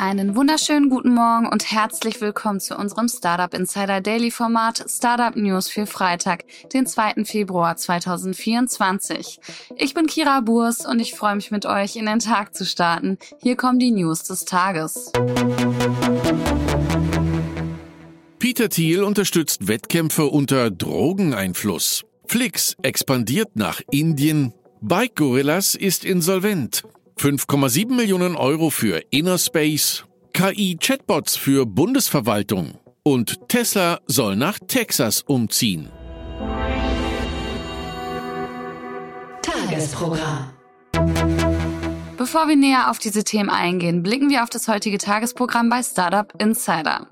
Einen wunderschönen guten Morgen und herzlich willkommen zu unserem Startup Insider Daily Format Startup News für Freitag, den 2. Februar 2024. Ich bin Kira Burs und ich freue mich mit euch in den Tag zu starten. Hier kommen die News des Tages. Peter Thiel unterstützt Wettkämpfe unter Drogeneinfluss. Flix expandiert nach Indien. Bike Gorillas ist insolvent. 5,7 Millionen Euro für Innerspace, KI-Chatbots für Bundesverwaltung und Tesla soll nach Texas umziehen. Tagesprogramm. Bevor wir näher auf diese Themen eingehen, blicken wir auf das heutige Tagesprogramm bei Startup Insider.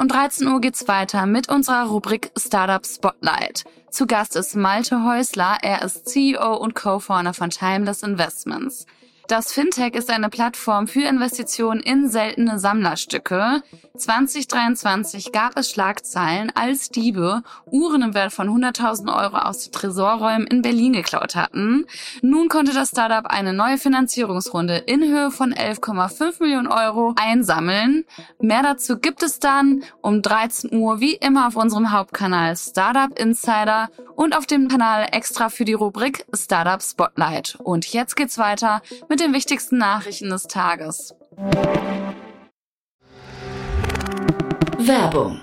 Um 13 Uhr geht's weiter mit unserer Rubrik Startup Spotlight. Zu Gast ist Malte Häusler. Er ist CEO und Co-Founder von Timeless Investments. Das Fintech ist eine Plattform für Investitionen in seltene Sammlerstücke. 2023 gab es Schlagzeilen, als Diebe Uhren im Wert von 100.000 Euro aus den Tresorräumen in Berlin geklaut hatten. Nun konnte das Startup eine neue Finanzierungsrunde in Höhe von 11,5 Millionen Euro einsammeln. Mehr dazu gibt es dann um 13 Uhr wie immer auf unserem Hauptkanal Startup Insider und auf dem Kanal extra für die Rubrik Startup Spotlight. Und jetzt geht's weiter mit den wichtigsten Nachrichten des Tages. Werbung.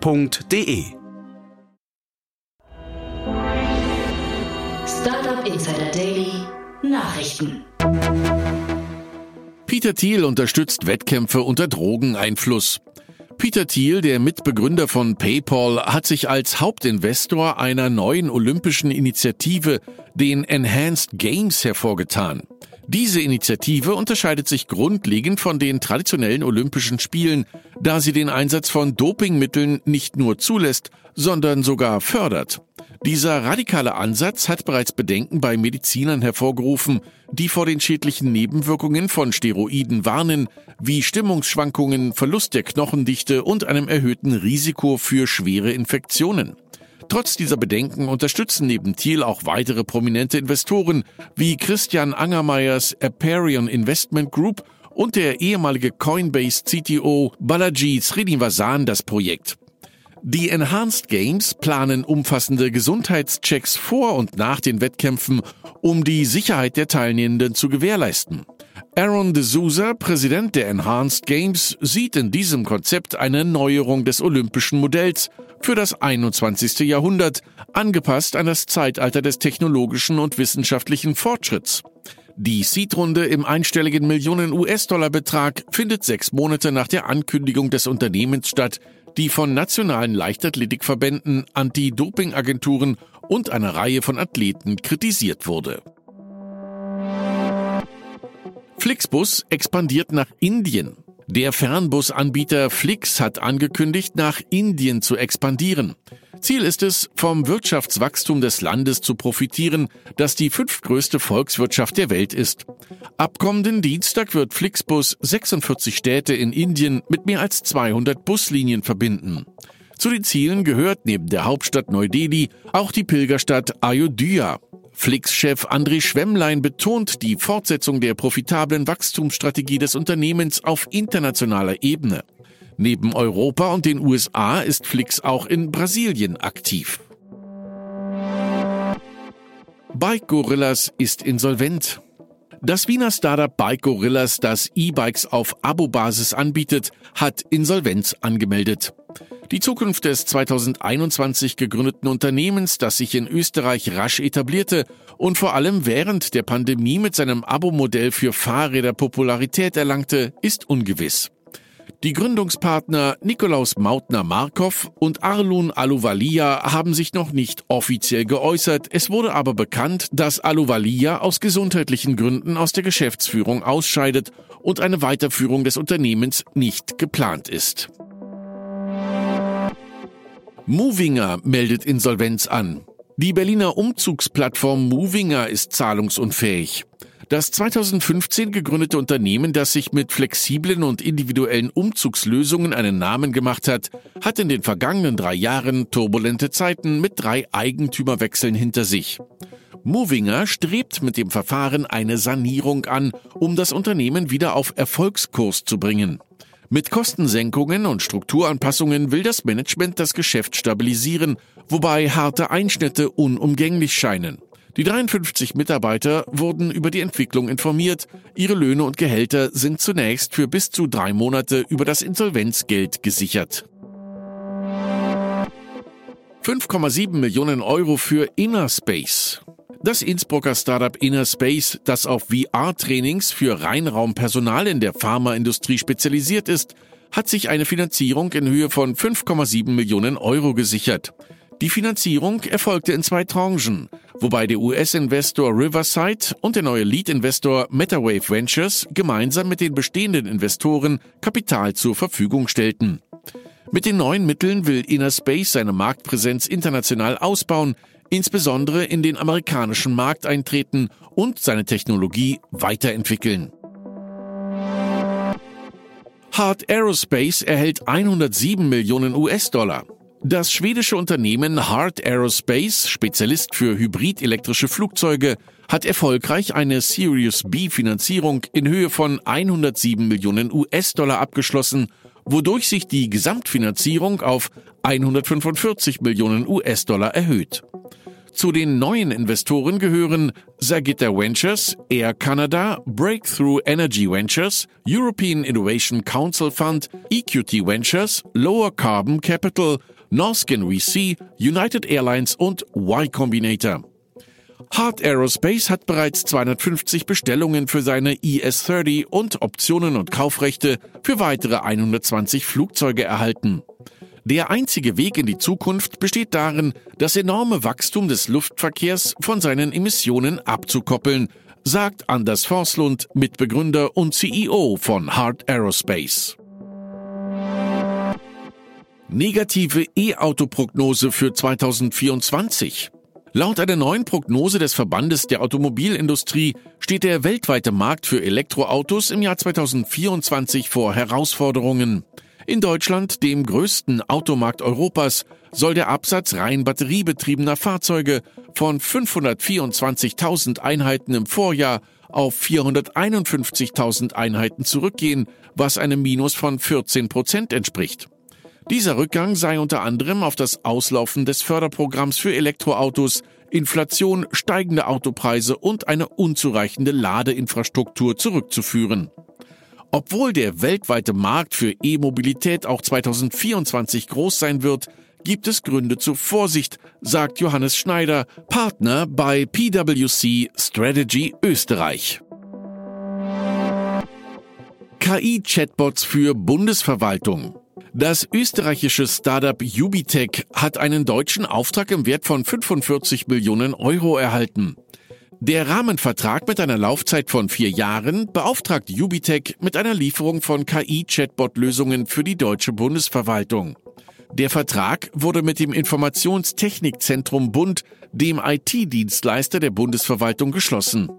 www.startup.de. Startup Insider Daily Nachrichten. Peter Thiel unterstützt Wettkämpfe unter Drogeneinfluss. Peter Thiel, der Mitbegründer von PayPal, hat sich als Hauptinvestor einer neuen olympischen Initiative, den Enhanced Games, hervorgetan. Diese Initiative unterscheidet sich grundlegend von den traditionellen Olympischen Spielen, da sie den Einsatz von Dopingmitteln nicht nur zulässt, sondern sogar fördert. Dieser radikale Ansatz hat bereits Bedenken bei Medizinern hervorgerufen, die vor den schädlichen Nebenwirkungen von Steroiden warnen, wie Stimmungsschwankungen, Verlust der Knochendichte und einem erhöhten Risiko für schwere Infektionen. Trotz dieser Bedenken unterstützen neben Thiel auch weitere prominente Investoren wie Christian Angermeyers Aperion Investment Group und der ehemalige Coinbase CTO Balaji Srinivasan das Projekt. Die Enhanced Games planen umfassende Gesundheitschecks vor und nach den Wettkämpfen, um die Sicherheit der Teilnehmenden zu gewährleisten. Aaron de Souza, Präsident der Enhanced Games, sieht in diesem Konzept eine Neuerung des olympischen Modells für das 21. Jahrhundert, angepasst an das Zeitalter des technologischen und wissenschaftlichen Fortschritts. Die Seed-Runde im einstelligen Millionen US-Dollar-Betrag findet sechs Monate nach der Ankündigung des Unternehmens statt, die von nationalen Leichtathletikverbänden, Anti-Doping-Agenturen und einer Reihe von Athleten kritisiert wurde. Flixbus expandiert nach Indien. Der Fernbusanbieter Flix hat angekündigt, nach Indien zu expandieren. Ziel ist es, vom Wirtschaftswachstum des Landes zu profitieren, das die fünftgrößte Volkswirtschaft der Welt ist. Ab kommenden Dienstag wird Flixbus 46 Städte in Indien mit mehr als 200 Buslinien verbinden. Zu den Zielen gehört neben der Hauptstadt Neu-Delhi auch die Pilgerstadt Ayodhya. Flix-Chef André Schwemmlein betont die Fortsetzung der profitablen Wachstumsstrategie des Unternehmens auf internationaler Ebene. Neben Europa und den USA ist Flix auch in Brasilien aktiv. Bike Gorillas ist insolvent. Das Wiener Startup Bike Gorillas, das E-Bikes auf Abo-Basis anbietet, hat Insolvenz angemeldet. Die Zukunft des 2021 gegründeten Unternehmens, das sich in Österreich rasch etablierte und vor allem während der Pandemie mit seinem Abo-Modell für Fahrräder Popularität erlangte, ist ungewiss. Die Gründungspartner Nikolaus Mautner-Markov und Arlun Aluvalia haben sich noch nicht offiziell geäußert. Es wurde aber bekannt, dass Aluvalia aus gesundheitlichen Gründen aus der Geschäftsführung ausscheidet und eine Weiterführung des Unternehmens nicht geplant ist. Movinger meldet Insolvenz an. Die Berliner Umzugsplattform Movinger ist zahlungsunfähig. Das 2015 gegründete Unternehmen, das sich mit flexiblen und individuellen Umzugslösungen einen Namen gemacht hat, hat in den vergangenen drei Jahren turbulente Zeiten mit drei Eigentümerwechseln hinter sich. Movinger strebt mit dem Verfahren eine Sanierung an, um das Unternehmen wieder auf Erfolgskurs zu bringen. Mit Kostensenkungen und Strukturanpassungen will das Management das Geschäft stabilisieren, wobei harte Einschnitte unumgänglich scheinen. Die 53 Mitarbeiter wurden über die Entwicklung informiert. Ihre Löhne und Gehälter sind zunächst für bis zu drei Monate über das Insolvenzgeld gesichert. 5,7 Millionen Euro für Innerspace. Das Innsbrucker Startup Innerspace, das auf VR-Trainings für Reinraumpersonal in der Pharmaindustrie spezialisiert ist, hat sich eine Finanzierung in Höhe von 5,7 Millionen Euro gesichert. Die Finanzierung erfolgte in zwei Tranchen, wobei der US-Investor Riverside und der neue Lead-Investor MetaWave Ventures gemeinsam mit den bestehenden Investoren Kapital zur Verfügung stellten. Mit den neuen Mitteln will Innerspace seine Marktpräsenz international ausbauen, insbesondere in den amerikanischen Markt eintreten und seine Technologie weiterentwickeln. Hard Aerospace erhält 107 Millionen US-Dollar. Das schwedische Unternehmen Hart Aerospace, Spezialist für hybrid-elektrische Flugzeuge, hat erfolgreich eine Series B Finanzierung in Höhe von 107 Millionen US-Dollar abgeschlossen, wodurch sich die Gesamtfinanzierung auf 145 Millionen US-Dollar erhöht. Zu den neuen Investoren gehören Sagitta Ventures, Air Canada, Breakthrough Energy Ventures, European Innovation Council Fund, EQT Ventures, Lower Carbon Capital, Norskin VC, United Airlines und Y Combinator. Hart Aerospace hat bereits 250 Bestellungen für seine ES-30 und Optionen und Kaufrechte für weitere 120 Flugzeuge erhalten. Der einzige Weg in die Zukunft besteht darin, das enorme Wachstum des Luftverkehrs von seinen Emissionen abzukoppeln, sagt Anders Forslund, Mitbegründer und CEO von Hart Aerospace. Negative E-Auto-Prognose für 2024. Laut einer neuen Prognose des Verbandes der Automobilindustrie steht der weltweite Markt für Elektroautos im Jahr 2024 vor Herausforderungen. In Deutschland, dem größten Automarkt Europas, soll der Absatz rein batteriebetriebener Fahrzeuge von 524.000 Einheiten im Vorjahr auf 451.000 Einheiten zurückgehen, was einem Minus von 14 Prozent entspricht. Dieser Rückgang sei unter anderem auf das Auslaufen des Förderprogramms für Elektroautos, Inflation, steigende Autopreise und eine unzureichende Ladeinfrastruktur zurückzuführen. Obwohl der weltweite Markt für E-Mobilität auch 2024 groß sein wird, gibt es Gründe zur Vorsicht, sagt Johannes Schneider, Partner bei PwC Strategy Österreich. KI-Chatbots für Bundesverwaltung. Das österreichische Startup Ubitech hat einen deutschen Auftrag im Wert von 45 Millionen Euro erhalten. Der Rahmenvertrag mit einer Laufzeit von vier Jahren beauftragt Ubitech mit einer Lieferung von KI-Chatbot-Lösungen für die deutsche Bundesverwaltung. Der Vertrag wurde mit dem Informationstechnikzentrum Bund, dem IT-Dienstleister der Bundesverwaltung, geschlossen.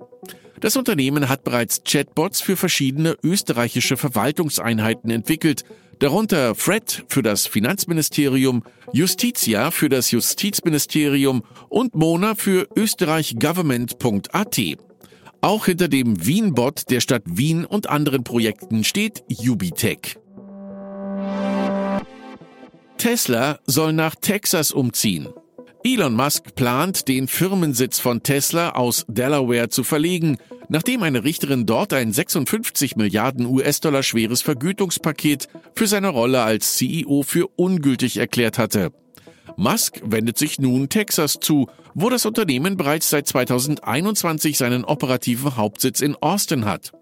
Das Unternehmen hat bereits Chatbots für verschiedene österreichische Verwaltungseinheiten entwickelt, darunter Fred für das Finanzministerium, Justitia für das Justizministerium und Mona für österreichgovernment.at. Auch hinter dem Wienbot der Stadt Wien und anderen Projekten steht Ubitech. Tesla soll nach Texas umziehen. Elon Musk plant, den Firmensitz von Tesla aus Delaware zu verlegen, nachdem eine Richterin dort ein 56 Milliarden US-Dollar schweres Vergütungspaket für seine Rolle als CEO für ungültig erklärt hatte. Musk wendet sich nun Texas zu, wo das Unternehmen bereits seit 2021 seinen operativen Hauptsitz in Austin hat.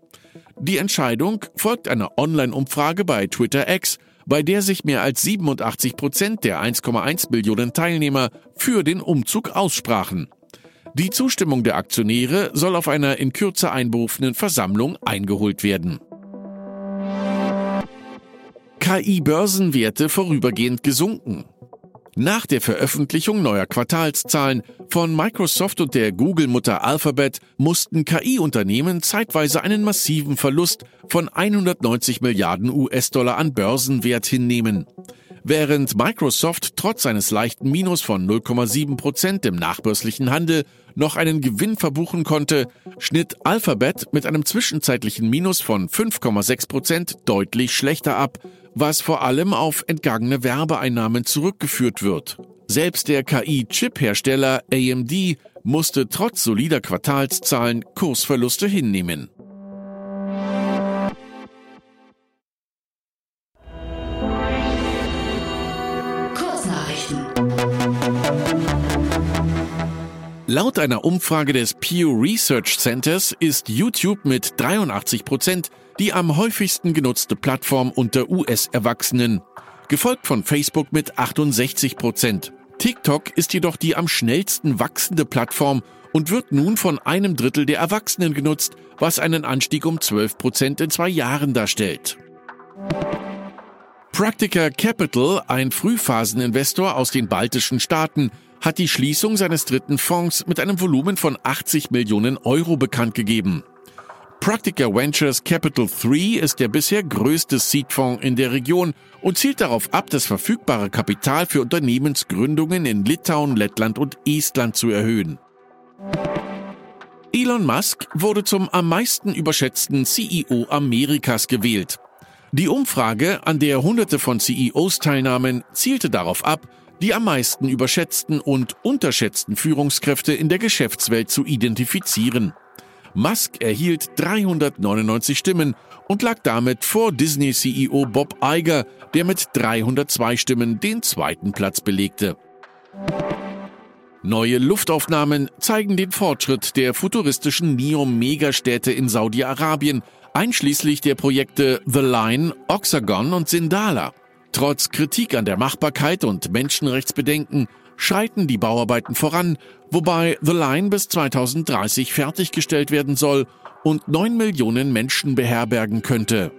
Die Entscheidung folgt einer Online-Umfrage bei Twitter X, bei der sich mehr als 87 Prozent der 1,1 Millionen Teilnehmer für den Umzug aussprachen. Die Zustimmung der Aktionäre soll auf einer in Kürze einberufenen Versammlung eingeholt werden. KI-Börsenwerte vorübergehend gesunken. Nach der Veröffentlichung neuer Quartalszahlen von Microsoft und der Google-Mutter Alphabet mussten KI-Unternehmen zeitweise einen massiven Verlust von 190 Milliarden US-Dollar an Börsenwert hinnehmen. Während Microsoft trotz eines leichten Minus von 0,7 Prozent im nachbörslichen Handel noch einen Gewinn verbuchen konnte, schnitt Alphabet mit einem zwischenzeitlichen Minus von 5,6 Prozent deutlich schlechter ab, was vor allem auf entgangene Werbeeinnahmen zurückgeführt wird. Selbst der KI-Chip-Hersteller AMD musste trotz solider Quartalszahlen Kursverluste hinnehmen. Kurznachrichten. Laut einer Umfrage des Pew Research Centers ist YouTube mit 83 Prozent die am häufigsten genutzte Plattform unter US-Erwachsenen, gefolgt von Facebook mit 68 Prozent. TikTok ist jedoch die am schnellsten wachsende Plattform und wird nun von einem Drittel der Erwachsenen genutzt, was einen Anstieg um 12 Prozent in zwei Jahren darstellt. Practica Capital, ein Frühphaseninvestor aus den baltischen Staaten, hat die Schließung seines dritten Fonds mit einem Volumen von 80 Millionen Euro bekannt gegeben. Practica Ventures Capital 3 ist der bisher größte Seedfonds in der Region und zielt darauf ab, das verfügbare Kapital für Unternehmensgründungen in Litauen, Lettland und Estland zu erhöhen. Elon Musk wurde zum am meisten überschätzten CEO Amerikas gewählt. Die Umfrage, an der hunderte von CEOs teilnahmen, zielte darauf ab, die am meisten überschätzten und unterschätzten Führungskräfte in der Geschäftswelt zu identifizieren. Musk erhielt 399 Stimmen und lag damit vor Disney-CEO Bob Iger, der mit 302 Stimmen den zweiten Platz belegte. Neue Luftaufnahmen zeigen den Fortschritt der futuristischen NEOM-Megastädte in Saudi-Arabien, einschließlich der Projekte The Line, Oxagon und Sindala. Trotz Kritik an der Machbarkeit und Menschenrechtsbedenken schreiten die Bauarbeiten voran, wobei The Line bis 2030 fertiggestellt werden soll und 9 Millionen Menschen beherbergen könnte.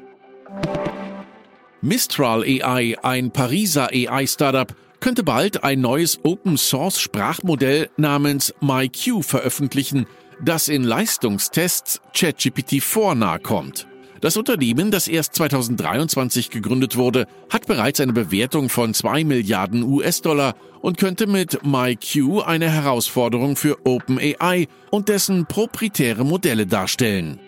Mistral AI, ein Pariser AI-Startup, könnte bald ein neues Open-Source-Sprachmodell namens MyQ veröffentlichen, das in Leistungstests ChatGPT-4 nahe kommt. Das Unternehmen, das erst 2023 gegründet wurde, hat bereits eine Bewertung von 2 Milliarden US-Dollar und könnte mit MyQ eine Herausforderung für OpenAI und dessen proprietäre Modelle darstellen.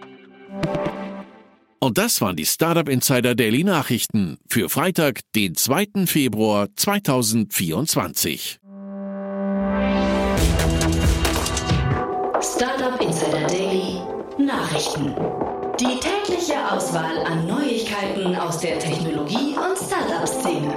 Und das waren die Startup Insider Daily Nachrichten für Freitag, den 2. Februar 2024. Startup Insider Daily Nachrichten. Die tägliche Auswahl an Neuigkeiten aus der Technologie- und Startup-Szene.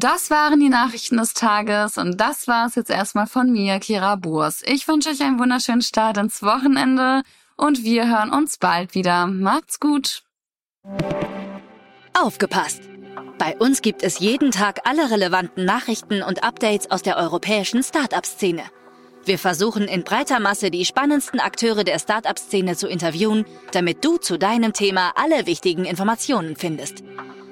Das waren die Nachrichten des Tages und das war es jetzt erstmal von mir, Kira Burs. Ich wünsche euch einen wunderschönen Start ins Wochenende und wir hören uns bald wieder. Macht's gut. Aufgepasst! Bei uns gibt es jeden Tag alle relevanten Nachrichten und Updates aus der europäischen Startup-Szene. Wir versuchen in breiter Masse die spannendsten Akteure der Startup-Szene zu interviewen, damit du zu deinem Thema alle wichtigen Informationen findest.